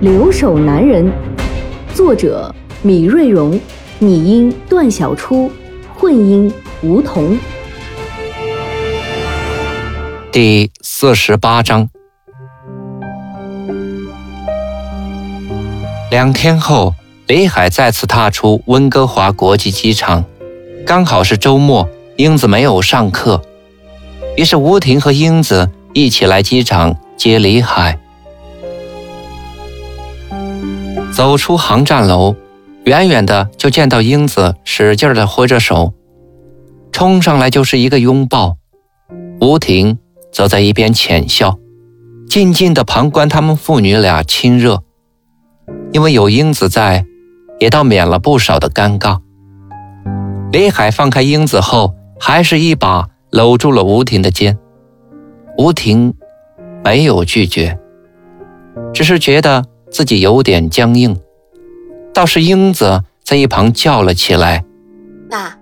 留守男人》，作者米瑞荣，拟音段小初，混音吴桐。第四十八章。两天后，李海再次踏出温哥华国际机场，刚好是周末。英子没有上课，于是吴婷和英子一起来机场接李海。走出航站楼，远远的就见到英子使劲的挥着手，冲上来就是一个拥抱。吴婷则在一边浅笑，静静的旁观他们父女俩亲热。因为有英子在，也倒免了不少的尴尬。李海放开英子后。还是一把搂住了吴婷的肩，吴婷没有拒绝，只是觉得自己有点僵硬。倒是英子在一旁叫了起来：“爸，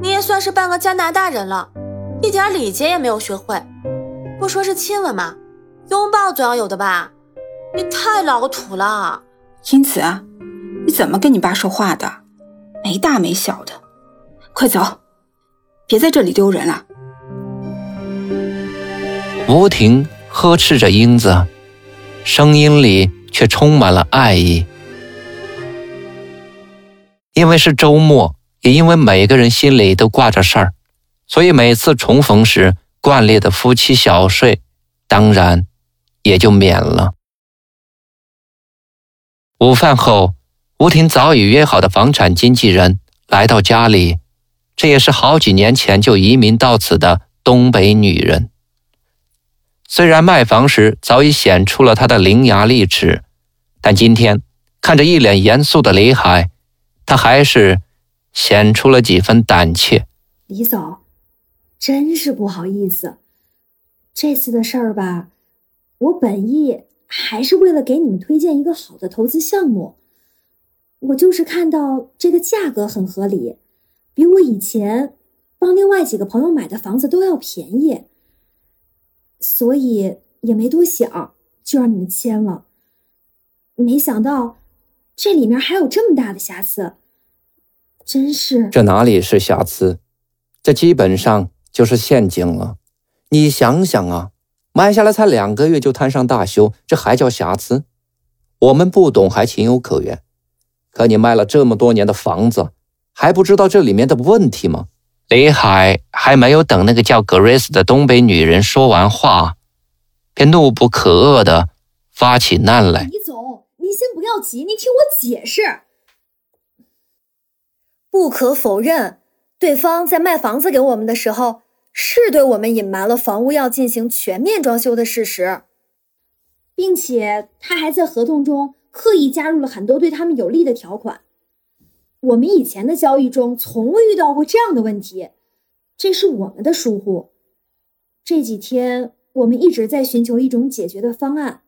你也算是半个加拿大人了，一点礼节也没有学会。不说是亲吻嘛，拥抱总要有的吧？你太老土了。”英子，你怎么跟你爸说话的？没大没小的，快走！别在这里丢人了！吴婷呵斥着英子，声音里却充满了爱意。因为是周末，也因为每个人心里都挂着事儿，所以每次重逢时，惯例的夫妻小睡，当然也就免了。午饭后，吴婷早已约好的房产经纪人来到家里。这也是好几年前就移民到此的东北女人。虽然卖房时早已显出了她的伶牙俐齿，但今天看着一脸严肃的李海，他还是显出了几分胆怯。李总，真是不好意思，这次的事儿吧，我本意还是为了给你们推荐一个好的投资项目，我就是看到这个价格很合理。比我以前帮另外几个朋友买的房子都要便宜，所以也没多想就让你们签了。没想到这里面还有这么大的瑕疵，真是……这哪里是瑕疵？这基本上就是陷阱了。你想想啊，买下来才两个月就摊上大修，这还叫瑕疵？我们不懂还情有可原，可你卖了这么多年的房子。还不知道这里面的问题吗？李海还没有等那个叫格瑞斯的东北女人说完话，便怒不可遏的发起难来。李总，您先不要急，您听我解释。不可否认，对方在卖房子给我们的时候，是对我们隐瞒了房屋要进行全面装修的事实，并且他还在合同中刻意加入了很多对他们有利的条款。我们以前的交易中从未遇到过这样的问题，这是我们的疏忽。这几天我们一直在寻求一种解决的方案。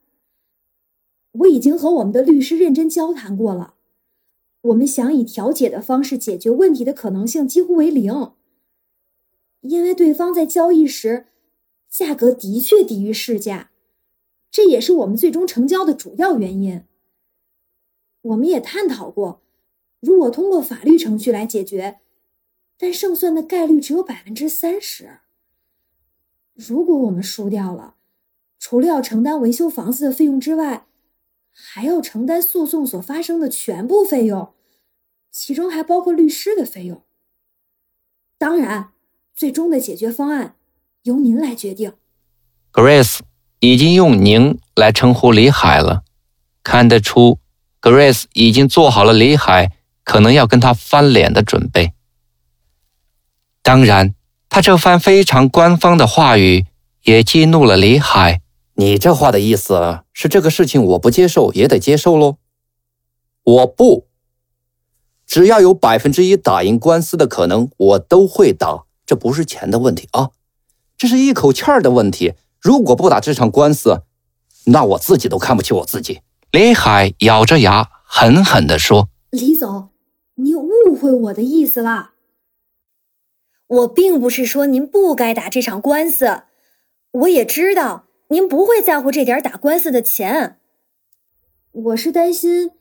我已经和我们的律师认真交谈过了，我们想以调解的方式解决问题的可能性几乎为零，因为对方在交易时价格的确低于市价，这也是我们最终成交的主要原因。我们也探讨过。如果通过法律程序来解决，但胜算的概率只有百分之三十。如果我们输掉了，除了要承担维修房子的费用之外，还要承担诉讼所发生的全部费用，其中还包括律师的费用。当然，最终的解决方案由您来决定。Grace 已经用“您”来称呼李海了，看得出，Grace 已经做好了李海。可能要跟他翻脸的准备。当然，他这番非常官方的话语也激怒了李海。你这话的意思是这个事情我不接受也得接受喽？我不，只要有百分之一打赢官司的可能，我都会打。这不是钱的问题啊，这是一口气儿的问题。如果不打这场官司，那我自己都看不起我自己。李海咬着牙狠狠地说：“李总，你误会我的意思了。我并不是说您不该打这场官司，我也知道您不会在乎这点打官司的钱。我是担心，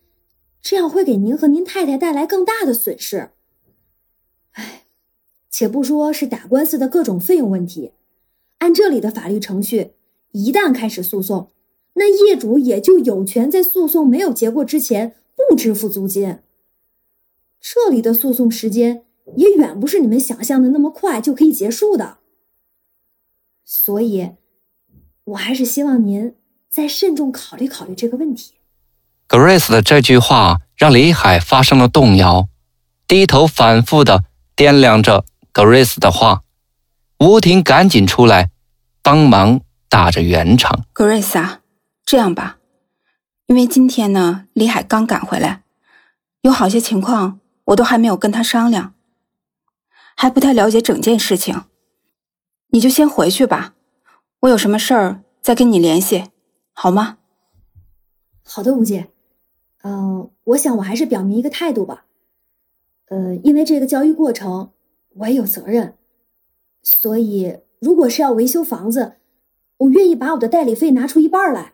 这样会给您和您太太带来更大的损失。哎。”且不说是打官司的各种费用问题，按这里的法律程序，一旦开始诉讼，那业主也就有权在诉讼没有结果之前不支付租金。这里的诉讼时间也远不是你们想象的那么快就可以结束的。所以，我还是希望您再慎重考虑考虑这个问题。Grace 的这句话让李海发生了动摇，低头反复的掂量着。Grace 的话，吴婷赶紧出来帮忙打着圆场。Grace 啊，这样吧，因为今天呢，李海刚赶回来，有好些情况我都还没有跟他商量，还不太了解整件事情，你就先回去吧，我有什么事儿再跟你联系，好吗？好的，吴姐。嗯，我想我还是表明一个态度吧。呃，因为这个交易过程。我也有责任，所以如果是要维修房子，我愿意把我的代理费拿出一半来。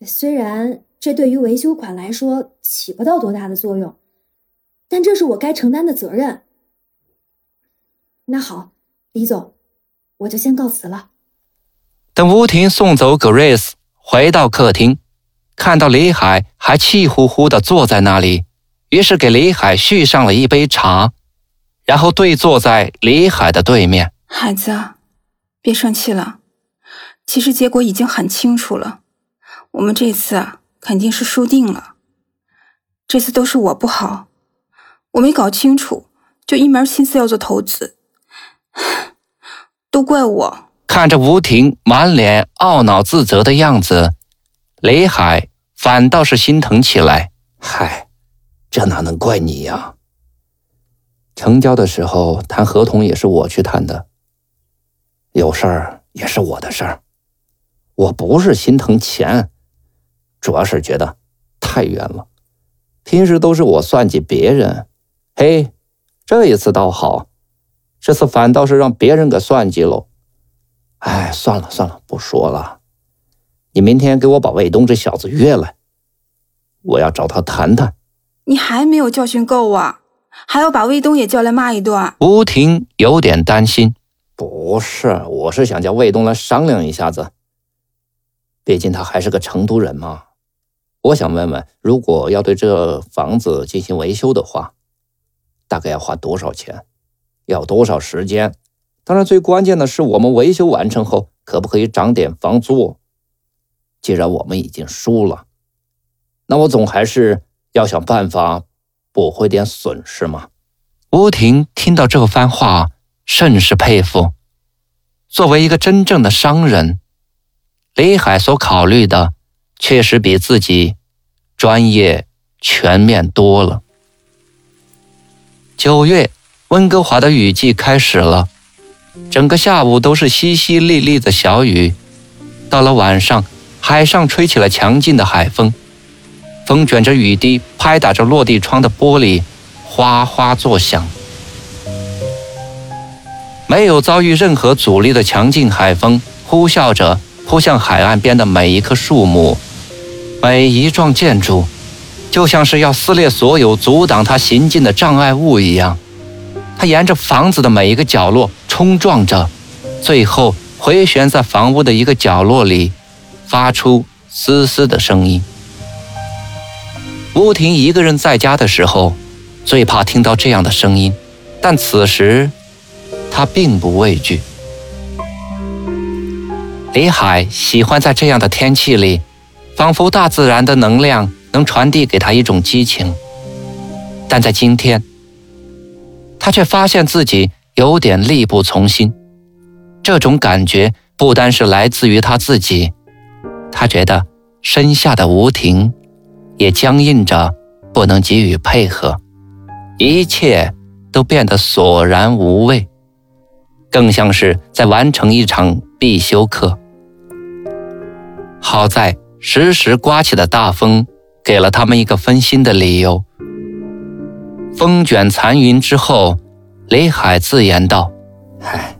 虽然这对于维修款来说起不到多大的作用，但这是我该承担的责任。那好，李总，我就先告辞了。等吴婷送走 Grace 回到客厅，看到李海还气呼呼的坐在那里，于是给李海续上了一杯茶。然后对坐在李海的对面，孩子，别生气了。其实结果已经很清楚了，我们这次啊肯定是输定了。这次都是我不好，我没搞清楚，就一门心思要做投资，都怪我。看着吴婷满脸懊恼自责的样子，李海反倒是心疼起来。嗨，这哪能怪你呀？成交的时候谈合同也是我去谈的，有事儿也是我的事儿，我不是心疼钱，主要是觉得太冤了。平时都是我算计别人，嘿，这一次倒好，这次反倒是让别人给算计喽。哎，算了算了，不说了。你明天给我把卫东这小子约来，我要找他谈谈。你还没有教训够啊？还要把卫东也叫来骂一顿。吴婷有点担心，不是，我是想叫卫东来商量一下子。毕竟他还是个成都人嘛。我想问问，如果要对这房子进行维修的话，大概要花多少钱？要多少时间？当然，最关键的是我们维修完成后可不可以涨点房租？既然我们已经输了，那我总还是要想办法。补回点损失嘛？吴婷听到这番话，甚是佩服。作为一个真正的商人，李海所考虑的确实比自己专业全面多了。九月，温哥华的雨季开始了，整个下午都是淅淅沥沥的小雨。到了晚上，海上吹起了强劲的海风。风卷着雨滴，拍打着落地窗的玻璃，哗哗作响。没有遭遇任何阻力的强劲海风，呼啸着扑向海岸边的每一棵树木，每一幢建筑，就像是要撕裂所有阻挡它行进的障碍物一样。它沿着房子的每一个角落冲撞着，最后回旋在房屋的一个角落里，发出嘶嘶的声音。吴婷一个人在家的时候，最怕听到这样的声音，但此时，她并不畏惧。李海喜欢在这样的天气里，仿佛大自然的能量能传递给他一种激情。但在今天，他却发现自己有点力不从心，这种感觉不单是来自于他自己，他觉得身下的吴婷也僵硬着，不能给予配合，一切都变得索然无味，更像是在完成一场必修课。好在时时刮起的大风给了他们一个分心的理由。风卷残云之后，李海自言道：“唉，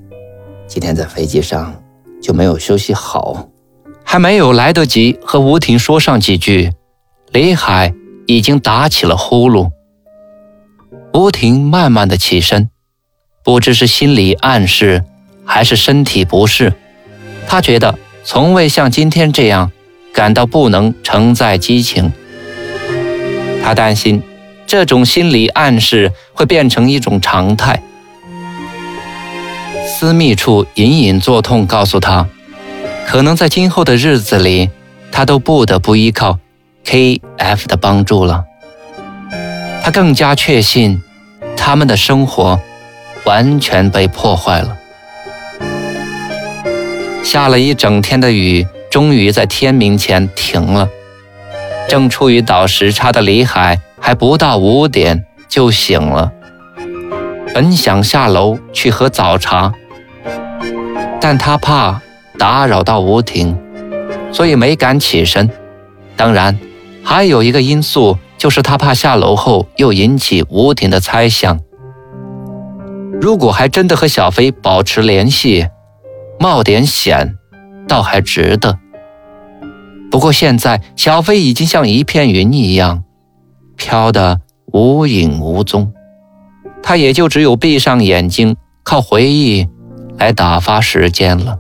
今天在飞机上就没有休息好。”还没有来得及和吴婷说上几句，李海已经打起了呼噜。吴婷慢慢的起身，不知是心理暗示，还是身体不适，他觉得。从未像今天这样感到不能承载激情。他担心这种心理暗示会变成一种常态。私密处隐隐作痛，告诉他，可能在今后的日子里，他都不得不依靠 K.F 的帮助了。他更加确信，他们的生活完全被破坏了。下了一整天的雨，终于在天明前停了。正处于倒时差的李海还不到五点就醒了，本想下楼去喝早茶，但他怕打扰到吴婷，所以没敢起身。当然，还有一个因素就是他怕下楼后又引起吴婷的猜想。如果还真的和小飞保持联系。冒点险，倒还值得。不过现在小飞已经像一片云一样，飘得无影无踪，他也就只有闭上眼睛，靠回忆来打发时间了。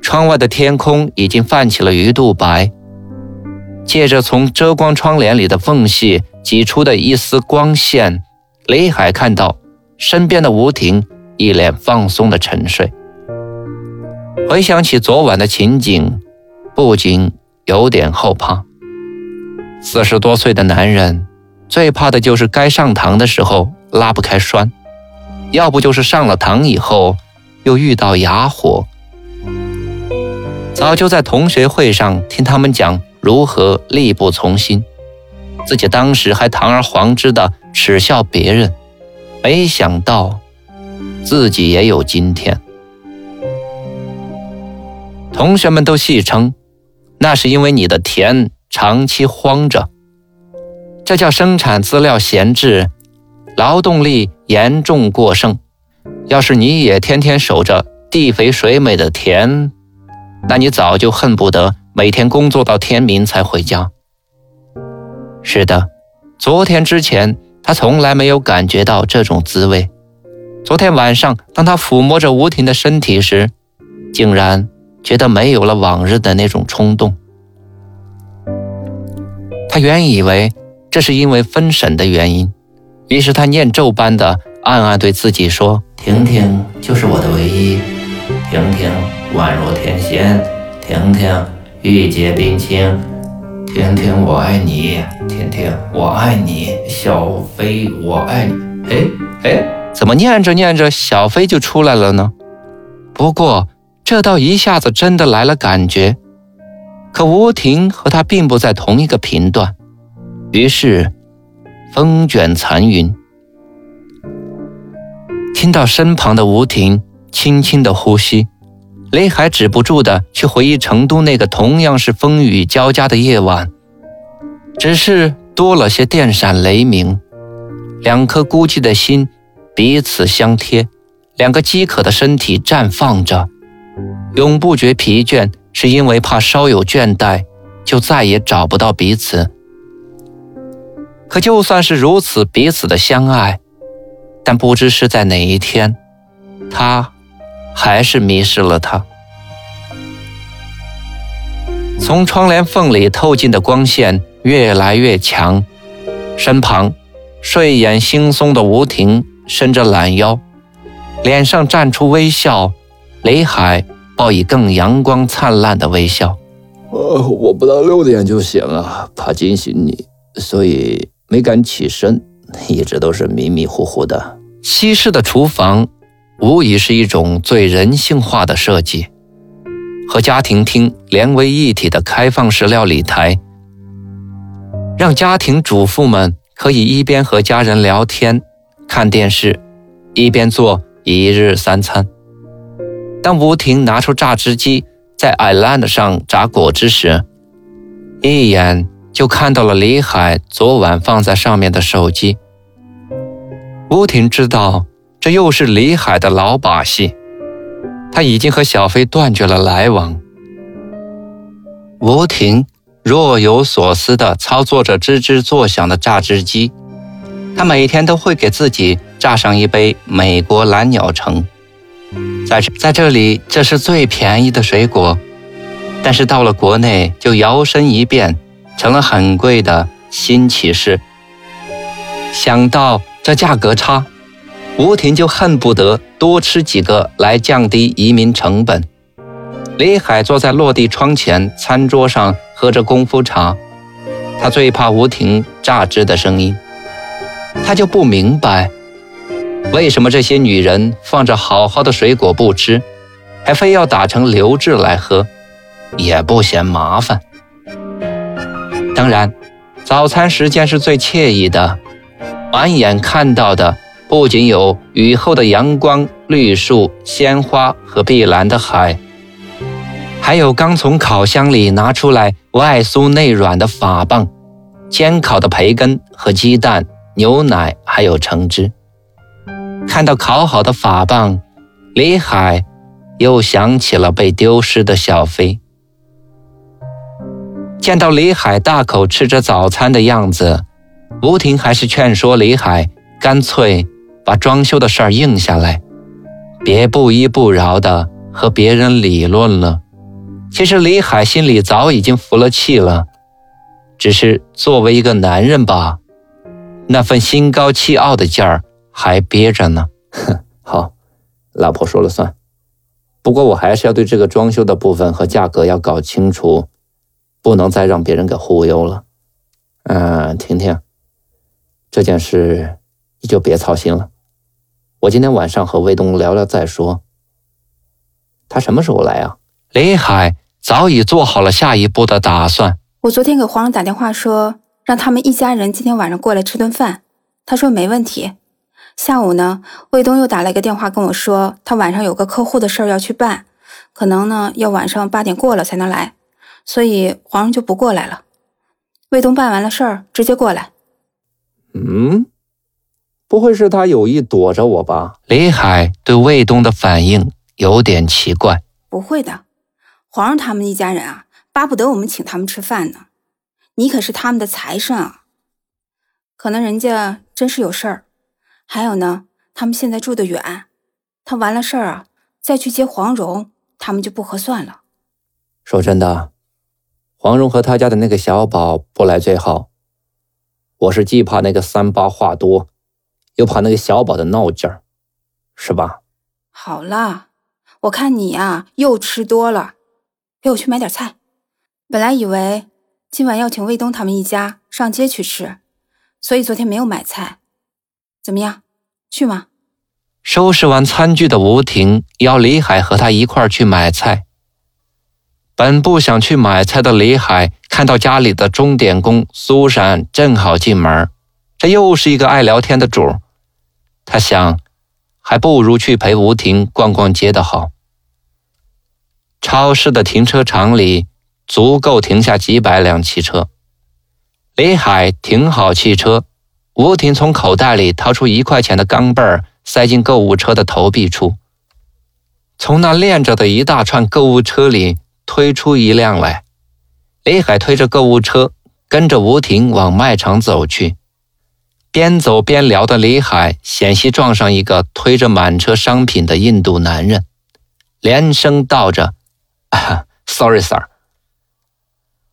窗外的天空已经泛起了鱼肚白，借着从遮光窗帘里的缝隙挤出的一丝光线，雷海看到身边的吴婷。一脸放松的沉睡。回想起昨晚的情景，不禁有点后怕。四十多岁的男人，最怕的就是该上膛的时候拉不开栓，要不就是上了膛以后又遇到哑火。早就在同学会上听他们讲如何力不从心，自己当时还堂而皇之的耻笑别人，没想到。自己也有今天，同学们都戏称，那是因为你的甜长期荒着，这叫生产资料闲置，劳动力严重过剩。要是你也天天守着地肥水美的田，那你早就恨不得每天工作到天明才回家。是的，昨天之前他从来没有感觉到这种滋味。昨天晚上，当他抚摸着吴婷的身体时，竟然觉得没有了往日的那种冲动。他原以为这是因为分神的原因，于是他念咒般的暗暗对自己说：“婷婷就是我的唯一，婷婷宛若天仙，婷婷玉洁冰清，婷婷我爱你，婷婷我爱你，小飞我爱你。”哎哎。怎么念着念着，小飞就出来了呢？不过这倒一下子真的来了感觉。可吴婷和他并不在同一个频段，于是风卷残云。听到身旁的吴婷轻轻的呼吸，雷海止不住的去回忆成都那个同样是风雨交加的夜晚，只是多了些电闪雷鸣，两颗孤寂的心。彼此相贴，两个饥渴的身体绽放着，永不觉疲倦，是因为怕稍有倦怠，就再也找不到彼此。可就算是如此彼此的相爱，但不知是在哪一天，他还是迷失了他。从窗帘缝里透进的光线越来越强，身旁睡眼惺忪的吴婷。伸着懒腰，脸上绽出微笑。雷海报以更阳光灿烂的微笑。呃，我不到六点就醒了，怕惊醒你，所以没敢起身，一直都是迷迷糊糊的。西式的厨房无疑是一种最人性化的设计，和家庭厅连为一体的开放式料理台，让家庭主妇们可以一边和家人聊天、看电视，一边做一日三餐。当吴婷拿出榨汁机在 Island 上榨果汁时，一眼就看到了李海昨晚放在上面的手机。吴婷知道。这又是李海的老把戏，他已经和小飞断绝了来往。吴婷若有所思地操作着吱吱作响的榨汁机，他每天都会给自己榨上一杯美国蓝鸟橙。在在这里，这是最便宜的水果，但是到了国内就摇身一变成了很贵的新奇士。想到这价格差。吴婷就恨不得多吃几个来降低移民成本。李海坐在落地窗前餐桌上喝着功夫茶，他最怕吴婷榨汁的声音。他就不明白，为什么这些女人放着好好的水果不吃，还非要打成流质来喝，也不嫌麻烦。当然，早餐时间是最惬意的，满眼看到的。不仅有雨后的阳光、绿树、鲜花和碧蓝的海，还有刚从烤箱里拿出来、外酥内软的法棒、煎烤的培根和鸡蛋、牛奶，还有橙汁。看到烤好的法棒，李海又想起了被丢失的小飞。见到李海大口吃着早餐的样子，吴婷还是劝说李海干脆。把装修的事儿应下来，别不依不饶的和别人理论了。其实李海心里早已经服了气了，只是作为一个男人吧，那份心高气傲的劲儿还憋着呢。哼，好，老婆说了算。不过我还是要对这个装修的部分和价格要搞清楚，不能再让别人给忽悠了。嗯，婷婷，这件事你就别操心了。我今天晚上和卫东聊聊再说。他什么时候来啊？林海早已做好了下一步的打算。我昨天给皇上打电话说，让他们一家人今天晚上过来吃顿饭。他说没问题。下午呢，卫东又打了一个电话跟我说，他晚上有个客户的事儿要去办，可能呢要晚上八点过了才能来，所以皇上就不过来了。卫东办完了事儿直接过来。嗯。不会是他有意躲着我吧？李海对卫东的反应有点奇怪。不会的，皇上他们一家人啊，巴不得我们请他们吃饭呢。你可是他们的财神啊。可能人家真是有事儿。还有呢，他们现在住得远，他完了事儿啊，再去接黄蓉，他们就不合算了。说真的，黄蓉和他家的那个小宝不来最好。我是既怕那个三八话多。又怕那个小宝的闹劲儿，是吧？好了，我看你呀又吃多了，陪我去买点菜。本来以为今晚要请卫东他们一家上街去吃，所以昨天没有买菜。怎么样，去吗？收拾完餐具的吴婷邀李海和他一块儿去买菜。本不想去买菜的李海看到家里的钟点工苏珊正好进门，这又是一个爱聊天的主儿。他想，还不如去陪吴婷逛逛街的好。超市的停车场里足够停下几百辆汽车。李海停好汽车，吴婷从口袋里掏出一块钱的钢镚儿，塞进购物车的投币处。从那链着的一大串购物车里推出一辆来，李海推着购物车，跟着吴婷往卖场走去。边走边聊的李海险些撞上一个推着满车商品的印度男人，连声道着啊：“Sorry, sir。”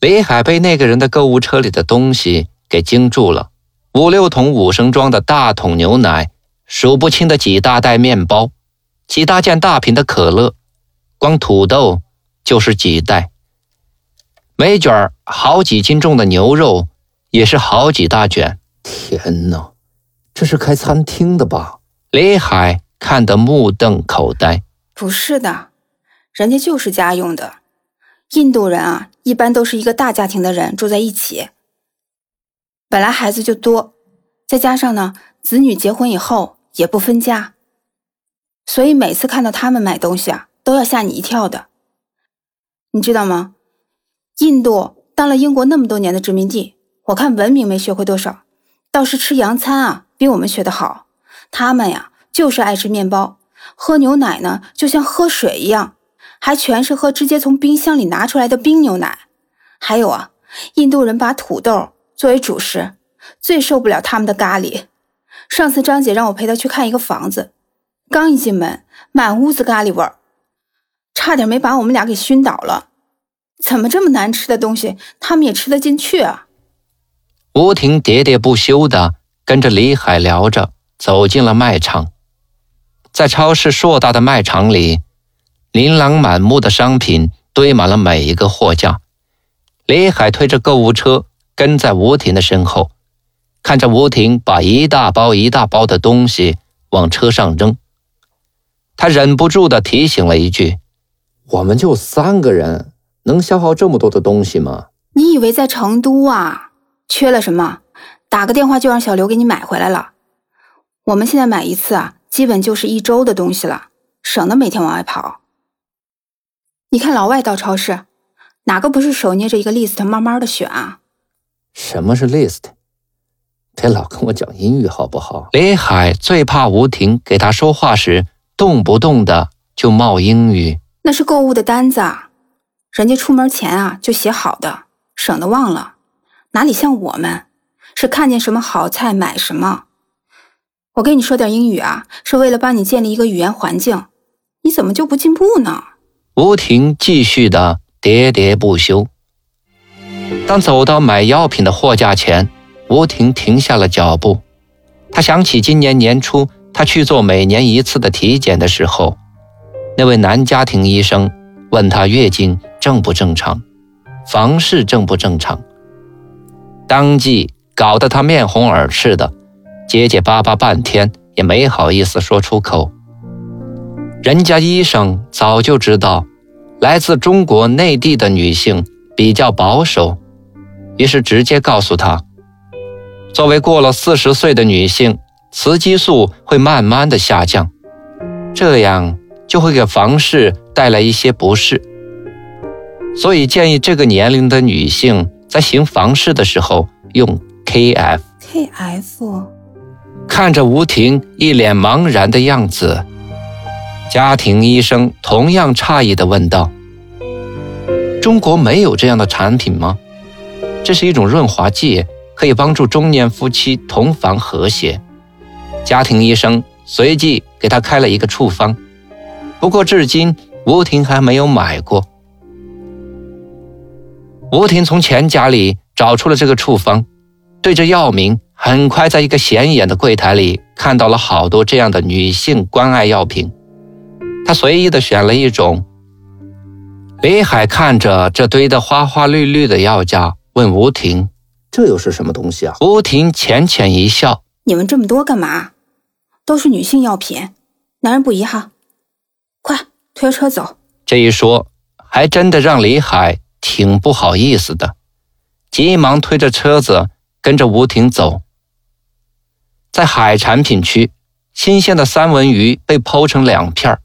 李海被那个人的购物车里的东西给惊住了：五六桶五升装的大桶牛奶，数不清的几大袋面包，几大件大瓶的可乐，光土豆就是几袋，每卷好几斤重的牛肉也是好几大卷。天哪，这是开餐厅的吧？李海看得目瞪口呆。不是的，人家就是家用的。印度人啊，一般都是一个大家庭的人住在一起，本来孩子就多，再加上呢，子女结婚以后也不分家，所以每次看到他们买东西啊，都要吓你一跳的。你知道吗？印度当了英国那么多年的殖民地，我看文明没学会多少，倒是吃洋餐啊，比我们学得好。他们呀，就是爱吃面包，喝牛奶呢，就像喝水一样，还全是喝直接从冰箱里拿出来的冰牛奶。还有啊，印度人把土豆作为主食，最受不了他们的咖喱。上次张姐让我陪她去看一个房子，刚一进门，满屋子咖喱味儿，差点没把我们俩给熏倒了。怎么这么难吃的东西，他们也吃得进去啊？吴婷喋喋不休地跟着李海聊着，走进了卖场。在超市硕大的卖场里，琳琅满目的商品堆满了每一个货架。李海推着购物车跟在吴婷的身后，看着吴婷把一大包一大包的东西往车上扔，他忍不住地提醒了一句：“我们就三个人。”能消耗这么多的东西吗？你以为在成都啊，缺了什么，打个电话就让小刘给你买回来了。我们现在买一次啊，基本就是一周的东西了，省得每天往外跑。你看老外到超市，哪个不是手捏着一个 list 慢慢的选啊？什么是 list？别老跟我讲英语好不好？李海最怕吴婷给他说话时动不动的就冒英语。那是购物的单子。人家出门前啊就写好的，省得忘了。哪里像我们，是看见什么好菜买什么。我跟你说点英语啊，是为了帮你建立一个语言环境。你怎么就不进步呢？吴婷继续的喋喋不休。当走到买药品的货架前，吴婷停下了脚步。她想起今年年初她去做每年一次的体检的时候，那位男家庭医生问她月经。正不正常？房事正不正常？当即搞得他面红耳赤的，结结巴巴半天也没好意思说出口。人家医生早就知道，来自中国内地的女性比较保守，于是直接告诉他：作为过了四十岁的女性，雌激素会慢慢的下降，这样就会给房事带来一些不适。所以建议这个年龄的女性在行房事的时候用 KF。KF。看着吴婷一脸茫然的样子，家庭医生同样诧异地问道：“中国没有这样的产品吗？这是一种润滑剂，可以帮助中年夫妻同房和谐。”家庭医生随即给他开了一个处方，不过至今吴婷还没有买过。吴婷从钱夹里找出了这个处方，对着药名，很快在一个显眼的柜台里看到了好多这样的女性关爱药品。她随意的选了一种。李海看着这堆的花花绿绿的药架，问吴婷：“这又是什么东西啊？”吴婷浅浅一笑：“你们这么多干嘛？都是女性药品，男人不宜哈。快推车走。”这一说，还真的让李海。挺不好意思的，急忙推着车子跟着吴婷走。在海产品区，新鲜的三文鱼被剖成两片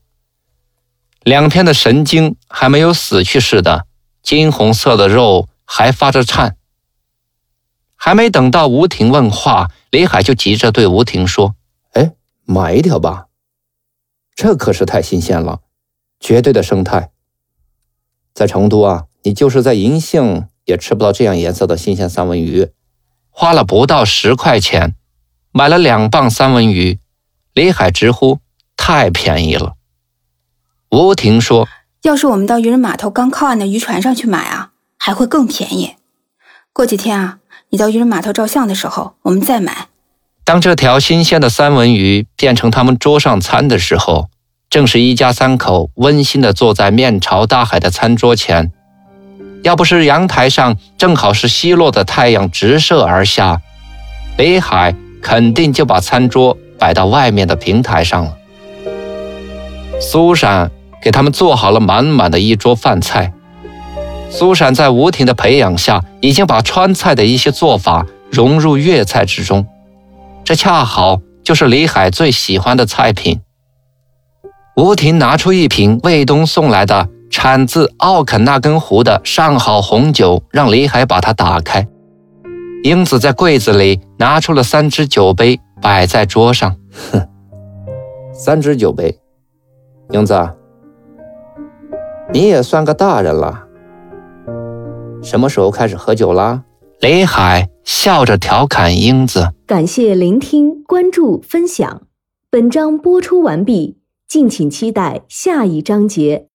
两天的神经还没有死去似的，金红色的肉还发着颤。还没等到吴婷问话，李海就急着对吴婷说：“哎，买一条吧，这可是太新鲜了，绝对的生态，在成都啊。”你就是在银杏也吃不到这样颜色的新鲜三文鱼，花了不到十块钱，买了两磅三文鱼，李海直呼太便宜了。吴婷说：“要是我们到渔人码头刚靠岸的渔船上去买啊，还会更便宜。过几天啊，你到渔人码头照相的时候，我们再买。”当这条新鲜的三文鱼变成他们桌上餐的时候，正是一家三口温馨的坐在面朝大海的餐桌前。要不是阳台上正好是西落的太阳直射而下，北海肯定就把餐桌摆到外面的平台上了。苏珊给他们做好了满满的一桌饭菜。苏珊在吴婷的培养下，已经把川菜的一些做法融入粤菜之中，这恰好就是李海最喜欢的菜品。吴婷拿出一瓶卫东送来的产自奥肯纳根湖的上好红酒，让李海把它打开。英子在柜子里拿出了三只酒杯，摆在桌上。哼，三只酒杯，英子，你也算个大人了。什么时候开始喝酒啦？雷海笑着调侃英子。感谢聆听、关注、分享，本章播出完毕，敬请期待下一章节。